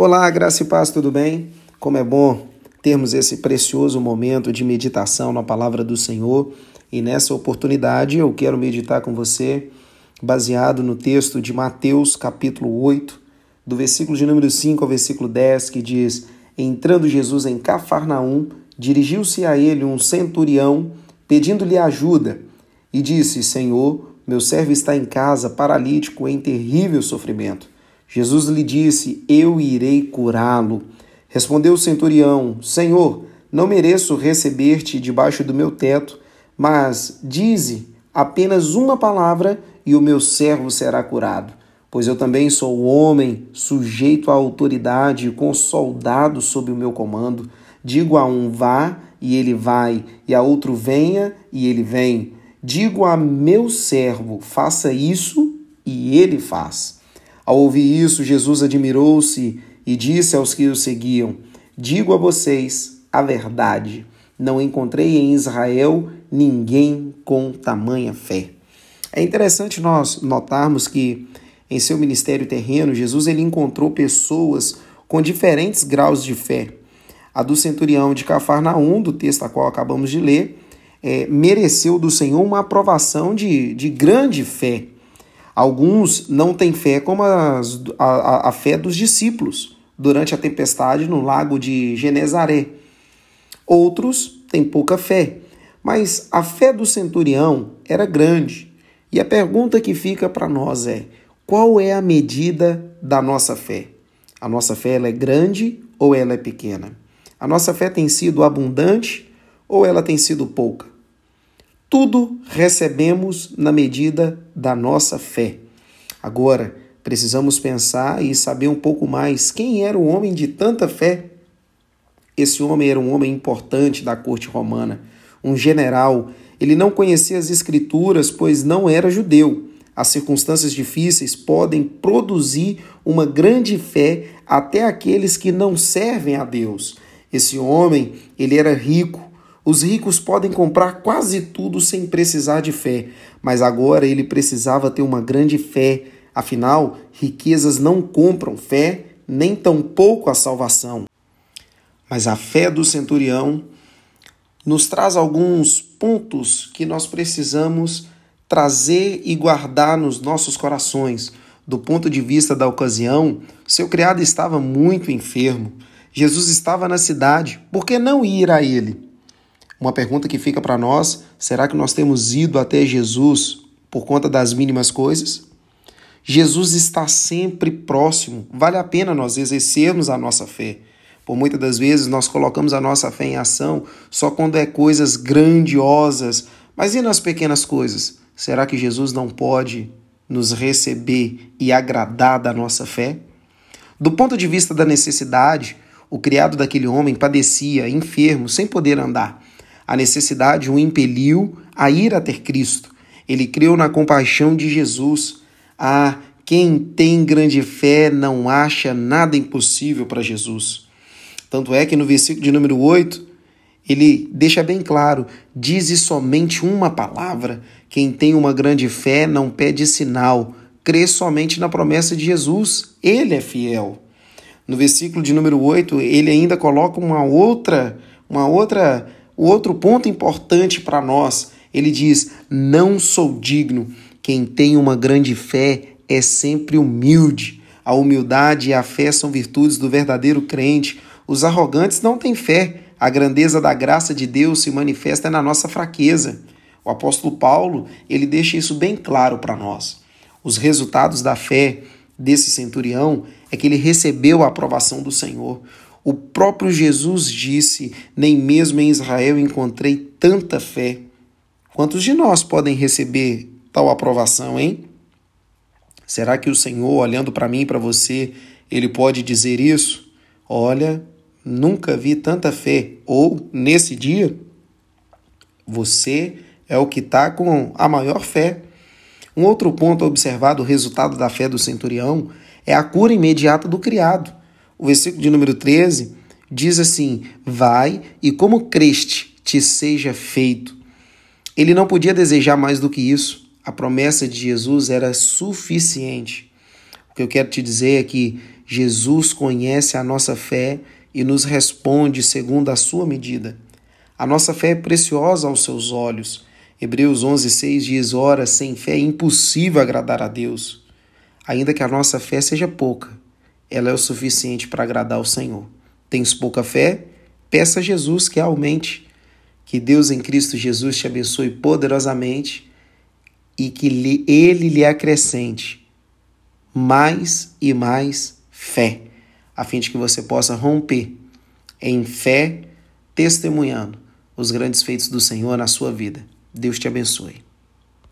Olá, graça e paz, tudo bem? Como é bom termos esse precioso momento de meditação na palavra do Senhor. E nessa oportunidade eu quero meditar com você baseado no texto de Mateus, capítulo 8, do versículo de número 5 ao versículo 10, que diz: Entrando Jesus em Cafarnaum, dirigiu-se a ele um centurião, pedindo-lhe ajuda, e disse: Senhor, meu servo está em casa, paralítico, em terrível sofrimento. Jesus lhe disse: Eu irei curá-lo. Respondeu o centurião: Senhor, não mereço receber-te debaixo do meu teto, mas dize apenas uma palavra e o meu servo será curado. Pois eu também sou homem, sujeito à autoridade, com soldados sob o meu comando. Digo a um vá e ele vai, e a outro venha e ele vem. Digo a meu servo, faça isso e ele faz. Ao ouvir isso, Jesus admirou-se e disse aos que o seguiam: Digo a vocês a verdade, não encontrei em Israel ninguém com tamanha fé. É interessante nós notarmos que em seu ministério terreno, Jesus ele encontrou pessoas com diferentes graus de fé. A do centurião de Cafarnaum, do texto a qual acabamos de ler, é, mereceu do Senhor uma aprovação de, de grande fé. Alguns não têm fé como as, a, a fé dos discípulos durante a tempestade no lago de Genezaré. Outros têm pouca fé, mas a fé do centurião era grande. E a pergunta que fica para nós é: qual é a medida da nossa fé? A nossa fé ela é grande ou ela é pequena? A nossa fé tem sido abundante ou ela tem sido pouca? Tudo recebemos na medida da nossa fé. Agora, precisamos pensar e saber um pouco mais quem era o homem de tanta fé. Esse homem era um homem importante da corte romana, um general. Ele não conhecia as escrituras, pois não era judeu. As circunstâncias difíceis podem produzir uma grande fé até aqueles que não servem a Deus. Esse homem, ele era rico, os ricos podem comprar quase tudo sem precisar de fé, mas agora ele precisava ter uma grande fé. Afinal, riquezas não compram fé, nem tampouco a salvação. Mas a fé do centurião nos traz alguns pontos que nós precisamos trazer e guardar nos nossos corações. Do ponto de vista da ocasião, seu criado estava muito enfermo. Jesus estava na cidade, por que não ir a ele? Uma pergunta que fica para nós: será que nós temos ido até Jesus por conta das mínimas coisas? Jesus está sempre próximo. Vale a pena nós exercermos a nossa fé. Por muitas das vezes nós colocamos a nossa fé em ação só quando é coisas grandiosas. Mas e nas pequenas coisas? Será que Jesus não pode nos receber e agradar da nossa fé? Do ponto de vista da necessidade, o criado daquele homem padecia, enfermo, sem poder andar. A necessidade o impeliu a ir a ter Cristo. Ele creu na compaixão de Jesus. Ah, quem tem grande fé não acha nada impossível para Jesus. Tanto é que no versículo de número 8, ele deixa bem claro: dize somente uma palavra. Quem tem uma grande fé não pede sinal, crê somente na promessa de Jesus. Ele é fiel. No versículo de número 8, ele ainda coloca uma outra, uma outra o outro ponto importante para nós, ele diz: Não sou digno. Quem tem uma grande fé é sempre humilde. A humildade e a fé são virtudes do verdadeiro crente. Os arrogantes não têm fé. A grandeza da graça de Deus se manifesta na nossa fraqueza. O apóstolo Paulo, ele deixa isso bem claro para nós. Os resultados da fé desse centurião é que ele recebeu a aprovação do Senhor. O próprio Jesus disse: Nem mesmo em Israel encontrei tanta fé. Quantos de nós podem receber tal aprovação, hein? Será que o Senhor, olhando para mim e para você, ele pode dizer isso? Olha, nunca vi tanta fé. Ou, nesse dia, você é o que está com a maior fé. Um outro ponto a observar do resultado da fé do centurião é a cura imediata do criado. O versículo de número 13 diz assim: Vai e como creste te seja feito. Ele não podia desejar mais do que isso. A promessa de Jesus era suficiente. O que eu quero te dizer é que Jesus conhece a nossa fé e nos responde segundo a sua medida. A nossa fé é preciosa aos seus olhos. Hebreus 11:6 diz: "Ora, sem fé é impossível agradar a Deus". Ainda que a nossa fé seja pouca, ela é o suficiente para agradar ao Senhor. Tens pouca fé? Peça a Jesus que aumente. Que Deus em Cristo Jesus te abençoe poderosamente e que Ele lhe acrescente mais e mais fé, a fim de que você possa romper em fé, testemunhando os grandes feitos do Senhor na sua vida. Deus te abençoe.